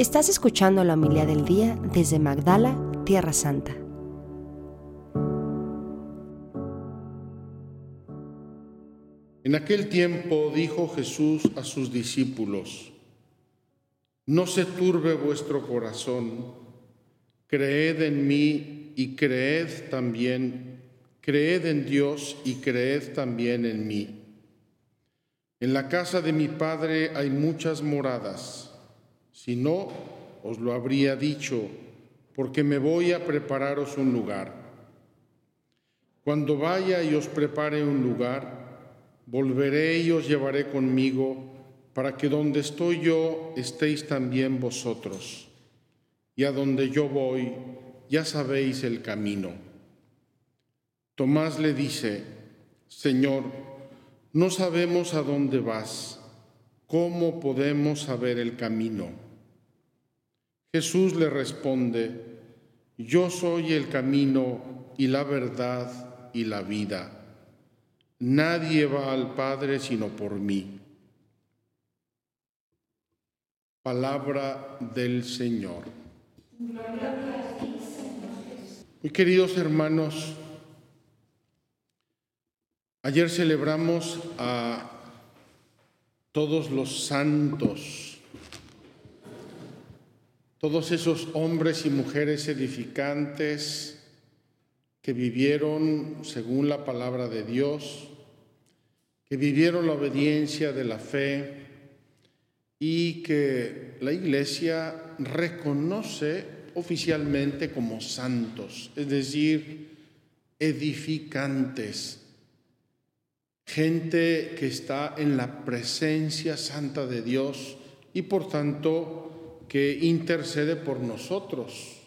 Estás escuchando la humildad del día desde Magdala, Tierra Santa. En aquel tiempo dijo Jesús a sus discípulos, no se turbe vuestro corazón, creed en mí y creed también, creed en Dios y creed también en mí. En la casa de mi Padre hay muchas moradas, si no, os lo habría dicho, porque me voy a prepararos un lugar. Cuando vaya y os prepare un lugar, volveré y os llevaré conmigo, para que donde estoy yo estéis también vosotros. Y a donde yo voy, ya sabéis el camino. Tomás le dice, Señor, no sabemos a dónde vas, ¿cómo podemos saber el camino? Jesús le responde, Yo soy el camino y la verdad y la vida. Nadie va al Padre sino por mí. Palabra del Señor. Muy queridos hermanos, ayer celebramos a todos los santos, todos esos hombres y mujeres edificantes que vivieron según la palabra de Dios, que vivieron la obediencia de la fe y que la Iglesia reconoce oficialmente como santos, es decir, edificantes, gente que está en la presencia santa de Dios y por tanto que intercede por nosotros.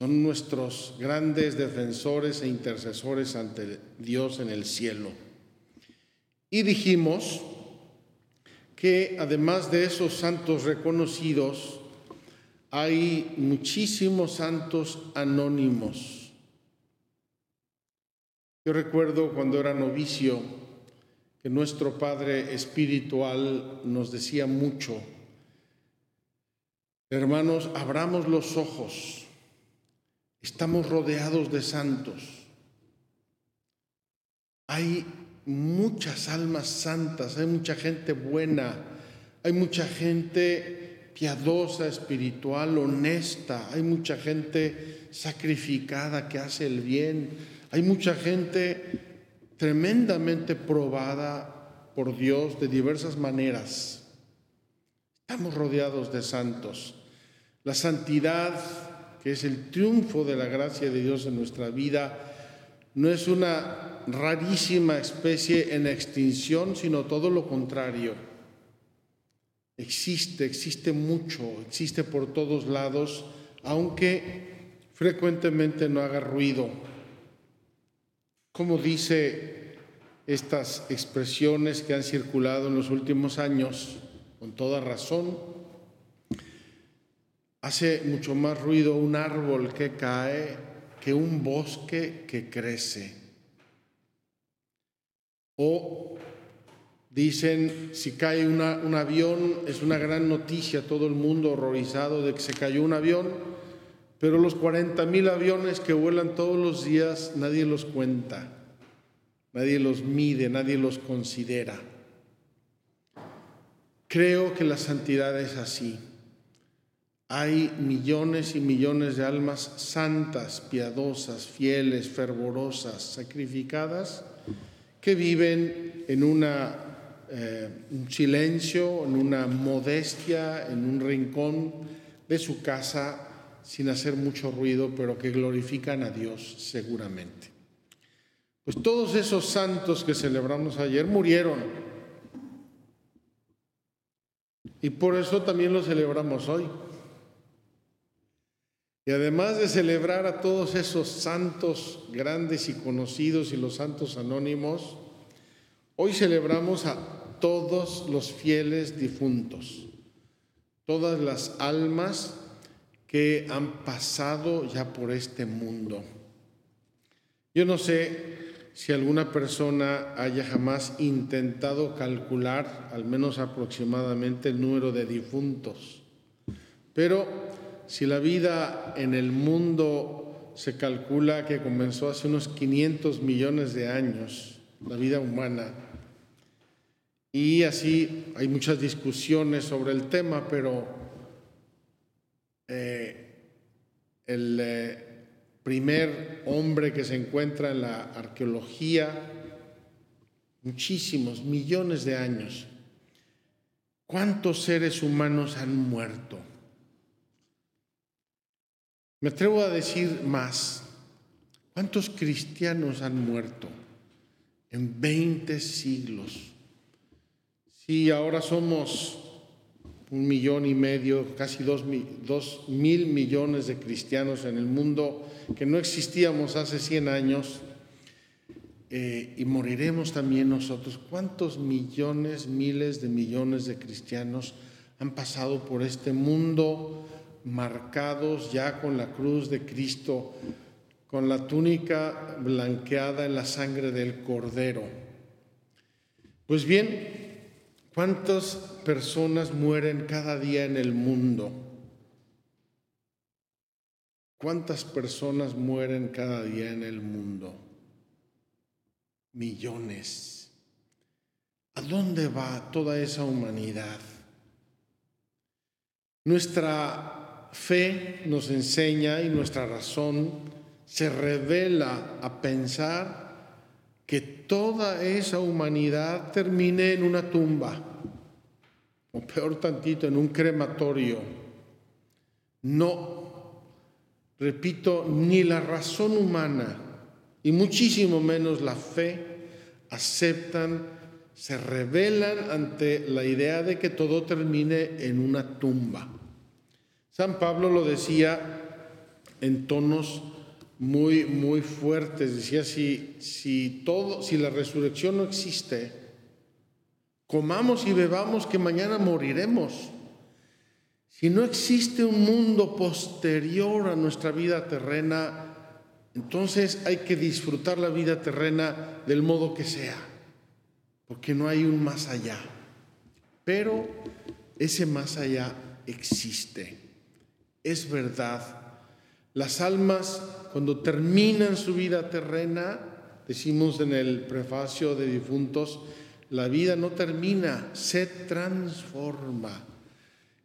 Son nuestros grandes defensores e intercesores ante Dios en el cielo. Y dijimos que además de esos santos reconocidos, hay muchísimos santos anónimos. Yo recuerdo cuando era novicio que nuestro Padre Espiritual nos decía mucho, hermanos, abramos los ojos, estamos rodeados de santos. Hay muchas almas santas, hay mucha gente buena, hay mucha gente piadosa, espiritual, honesta, hay mucha gente sacrificada que hace el bien, hay mucha gente tremendamente probada por Dios de diversas maneras. Estamos rodeados de santos. La santidad, que es el triunfo de la gracia de Dios en nuestra vida, no es una rarísima especie en extinción, sino todo lo contrario. Existe, existe mucho, existe por todos lados, aunque frecuentemente no haga ruido. Como dice estas expresiones que han circulado en los últimos años, con toda razón, hace mucho más ruido un árbol que cae que un bosque que crece. O dicen, si cae un avión, es una gran noticia, todo el mundo horrorizado de que se cayó un avión, pero los 40 mil aviones que vuelan todos los días, nadie los cuenta, nadie los mide, nadie los considera. Creo que la santidad es así. Hay millones y millones de almas santas, piadosas, fieles, fervorosas, sacrificadas, que viven en una, eh, un silencio, en una modestia, en un rincón de su casa, sin hacer mucho ruido, pero que glorifican a Dios seguramente. Pues todos esos santos que celebramos ayer murieron. Y por eso también los celebramos hoy. Y además de celebrar a todos esos santos grandes y conocidos y los santos anónimos, hoy celebramos a todos los fieles difuntos, todas las almas que han pasado ya por este mundo. Yo no sé si alguna persona haya jamás intentado calcular, al menos aproximadamente, el número de difuntos Pero si la vida en el mundo se calcula que comenzó hace unos 500 millones de años, la vida humana, y así hay muchas discusiones sobre el tema, pero eh, el eh, primer hombre que se encuentra en la arqueología, muchísimos, millones de años, ¿cuántos seres humanos han muerto? Me atrevo a decir más, ¿cuántos cristianos han muerto en 20 siglos? Sí, ahora somos un millón y medio, casi dos, mil millones de cristianos en el mundo que no existíamos hace 100 años eh, y moriremos también nosotros. ¿Cuántos millones, miles de millones de cristianos han pasado por este mundo marcados ya con la cruz de Cristo, con la túnica blanqueada en la sangre del Cordero? Pues bien, ¿Cuántas personas mueren cada día en el mundo? ¿Cuántas personas mueren cada día en el mundo? Millones. ¿A dónde va toda esa humanidad? Nuestra fe nos enseña y nuestra razón se revela a pensar que toda esa humanidad termine en una tumba, o peor tantito, en un crematorio. No, repito, ni la razón humana, y muchísimo menos la fe, aceptan, se rebelan ante la idea de que todo termine en una tumba. San Pablo lo decía en tonos muy, muy fuertes. Decía, si, si, todo, si la resurrección no existe, comamos y bebamos que mañana moriremos. Si no existe un mundo posterior a nuestra vida terrena, entonces hay que disfrutar la vida terrena del modo que sea, porque no hay un más allá. Pero ese más allá existe, es verdad las almas, cuando terminan su vida terrena, decimos en el prefacio de difuntos, la vida no termina, se transforma.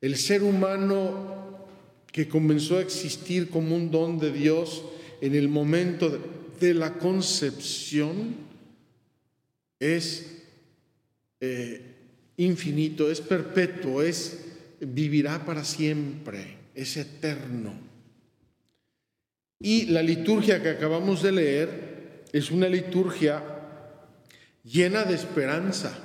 El ser humano que comenzó a existir como un don de Dios en el momento de, la concepción es eh, infinito, es perpetuo, es vivirá para siempre, es eterno. Y la liturgia que acabamos de leer es una liturgia llena de esperanza.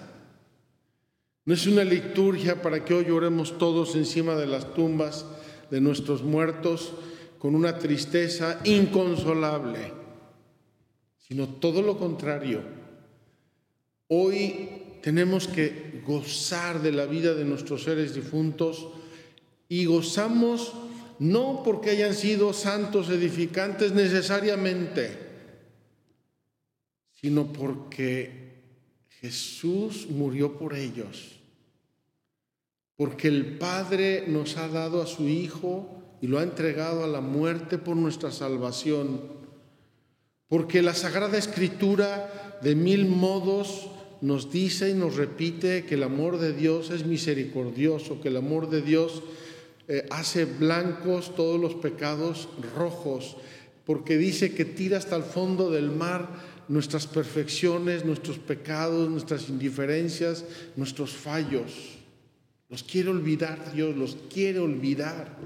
No es una liturgia para que hoy lloremos todos encima de las tumbas de nuestros muertos con una tristeza inconsolable, sino todo lo contrario. Hoy tenemos que gozar de la vida de nuestros seres difuntos y gozamos no porque hayan sido santos edificantes necesariamente, sino porque Jesús murió por ellos, porque el Padre nos ha dado a su Hijo y lo ha entregado a la muerte por nuestra salvación, porque la Sagrada Escritura de mil modos nos dice y nos repite que el amor de Dios es misericordioso, que el amor de Dios eh, hace blancos todos los pecados rojos, porque dice que tira hasta el fondo del mar nuestras perfecciones, nuestros pecados, nuestras indiferencias, nuestros fallos. Los quiere olvidar Dios, los quiere olvidar.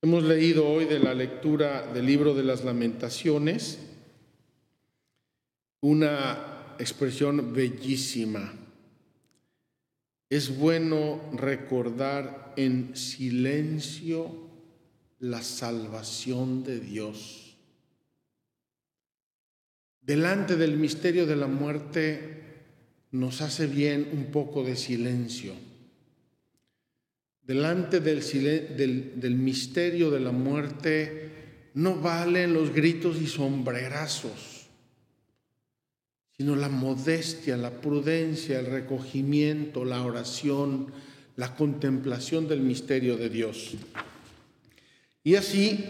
Hemos leído hoy de la lectura del libro de las lamentaciones una expresión bellísima es bueno recordar en silencio la salvación de Dios. Delante del misterio de la muerte nos hace bien un poco de silencio. Delante del, misterio de la muerte no valen los gritos y sombrerazos sino la modestia, la prudencia, el recogimiento, la oración, la contemplación del misterio de Dios. Y así,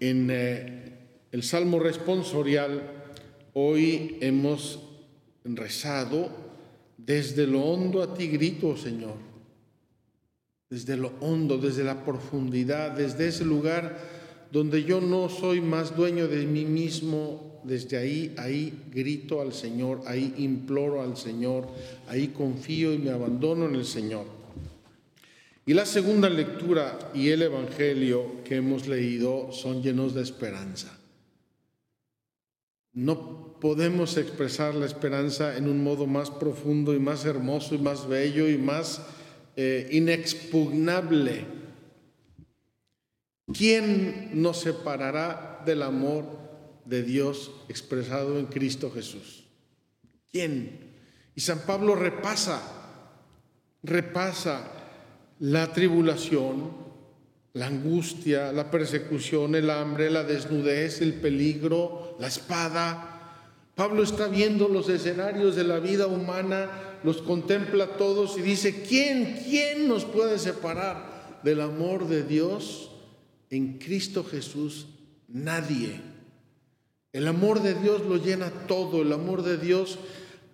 en eh, el Salmo responsorial, hoy hemos rezado, desde lo hondo a ti grito, Señor, desde lo hondo, desde la profundidad, desde ese lugar donde yo no soy más dueño de mí mismo, desde ahí, ahí grito al Señor, ahí imploro al Señor, ahí confío y me abandono en el Señor. Y la segunda lectura y el Evangelio que hemos leído son llenos de esperanza. No podemos expresar la esperanza en un modo más profundo y más hermoso y más bello y más eh, inexpugnable. ¿Quién nos separará del amor de Dios expresado en Cristo Jesús? ¿Quién? Y San Pablo repasa, repasa la tribulación, la angustia, la persecución, el hambre, la desnudez, el peligro, la espada. Pablo está viendo los escenarios de la vida humana, los contempla todos y dice, ¿quién, quién nos puede separar del amor de Dios en Cristo Jesús? Nadie. El amor de Dios lo llena todo, el amor de Dios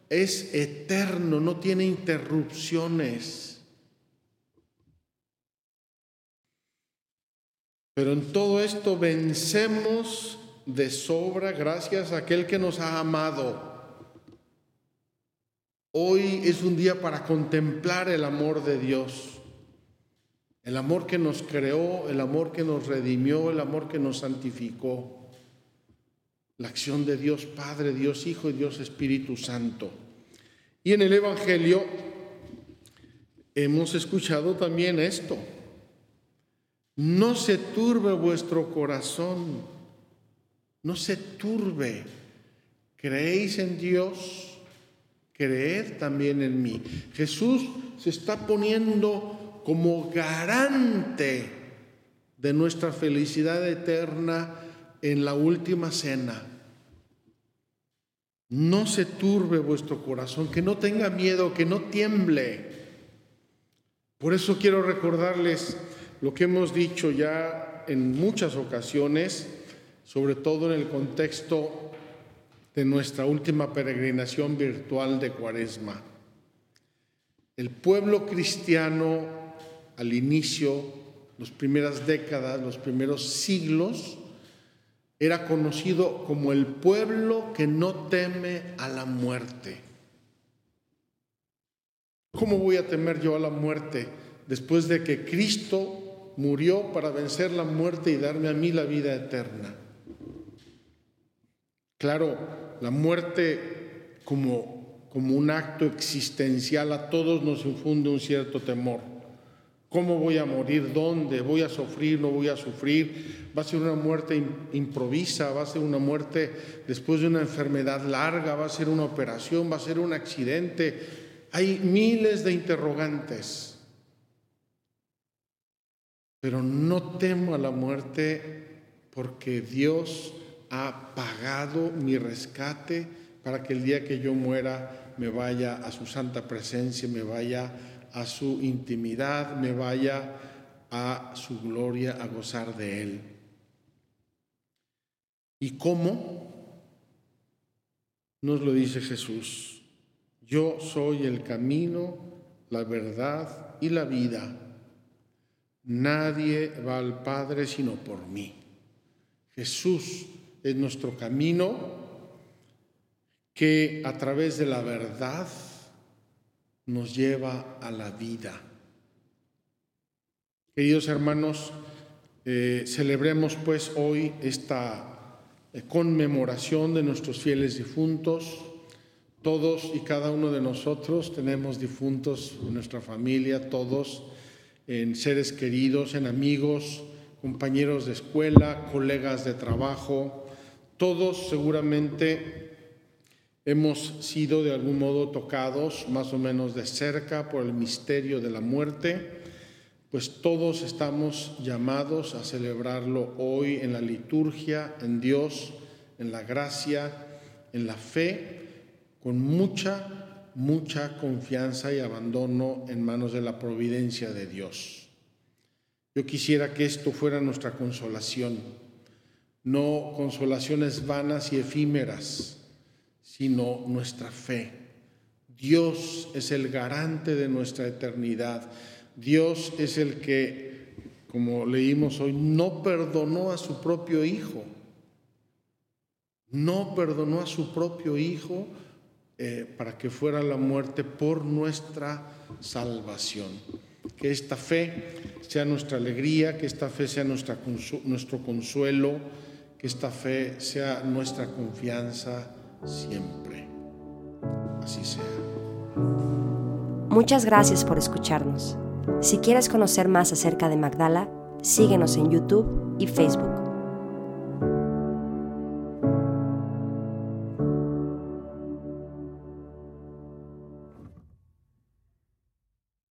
es eterno, no tiene interrupciones. Pero en todo esto vencemos de sobra gracias a aquel que nos ha amado. Hoy es un día para contemplar el amor de Dios, el amor que nos creó, el amor que nos redimió, el amor que nos santificó, la acción de Dios Padre, Dios Hijo y Dios Espíritu Santo. Y en el Evangelio hemos escuchado también esto no se turbe vuestro corazón, no se turbe. Creéis en Dios, creed también en mí. Jesús se está poniendo como garante de nuestra felicidad eterna en la última cena. No se turbe vuestro corazón, que no tenga miedo, que no tiemble. Por eso quiero recordarles lo que hemos dicho ya en muchas ocasiones, sobre todo en el contexto de nuestra última peregrinación virtual de Cuaresma. El pueblo cristiano al inicio, las primeras décadas, los primeros siglos, era conocido como el pueblo que no teme a la muerte. ¿Cómo voy a temer yo a la muerte después de que Cristo murió para vencer la muerte y darme a mí la vida eterna. Claro, la muerte como, como un acto existencial a todos nos infunde un cierto temor. ¿Cómo voy a morir? ¿Dónde? ¿Voy a sufrir? ¿No voy a sufrir? ¿Va a ser una muerte improvisa? ¿Va a ser una muerte después de una enfermedad larga? ¿Va a ser una operación? ¿Va a ser un accidente? Hay miles de interrogantes. Pero no temo a la muerte porque Dios ha pagado mi rescate para que el día que yo muera me vaya a su santa presencia, me vaya a su intimidad, me vaya a su gloria, a gozar de Él. ¿Y cómo? Nos lo dice Jesús. Yo soy el camino, la verdad y la vida. Nadie va al Padre sino por mí. Jesús es nuestro camino que a través de la verdad nos lleva a la vida. Queridos hermanos, eh, celebremos pues hoy esta eh, conmemoración de nuestros fieles difuntos. Todos y cada uno de nosotros tenemos difuntos en nuestra familia, todos en seres queridos, en amigos, compañeros de escuela, colegas de trabajo. Todos seguramente hemos sido de algún modo tocados más o menos de cerca por el misterio de la muerte, pues todos estamos llamados a celebrarlo hoy en la liturgia, en Dios, en la gracia, en la fe, con mucha, mucha confianza y abandono en manos de la providencia de Dios. Yo quisiera que esto fuera nuestra consolación, no consolaciones vanas y efímeras, sino nuestra fe. Dios es el garante de nuestra eternidad. Dios es el que, como leímos hoy, no perdonó a su propio Hijo. No perdonó a su propio Hijo eh, para que fuera la muerte por nuestra salvación. Que esta fe sea nuestra alegría, que esta fe sea nuestro consuelo, que esta fe sea nuestra confianza siempre. Así sea. Muchas gracias por escucharnos. Si quieres conocer más acerca de Magdala, síguenos en YouTube y Facebook.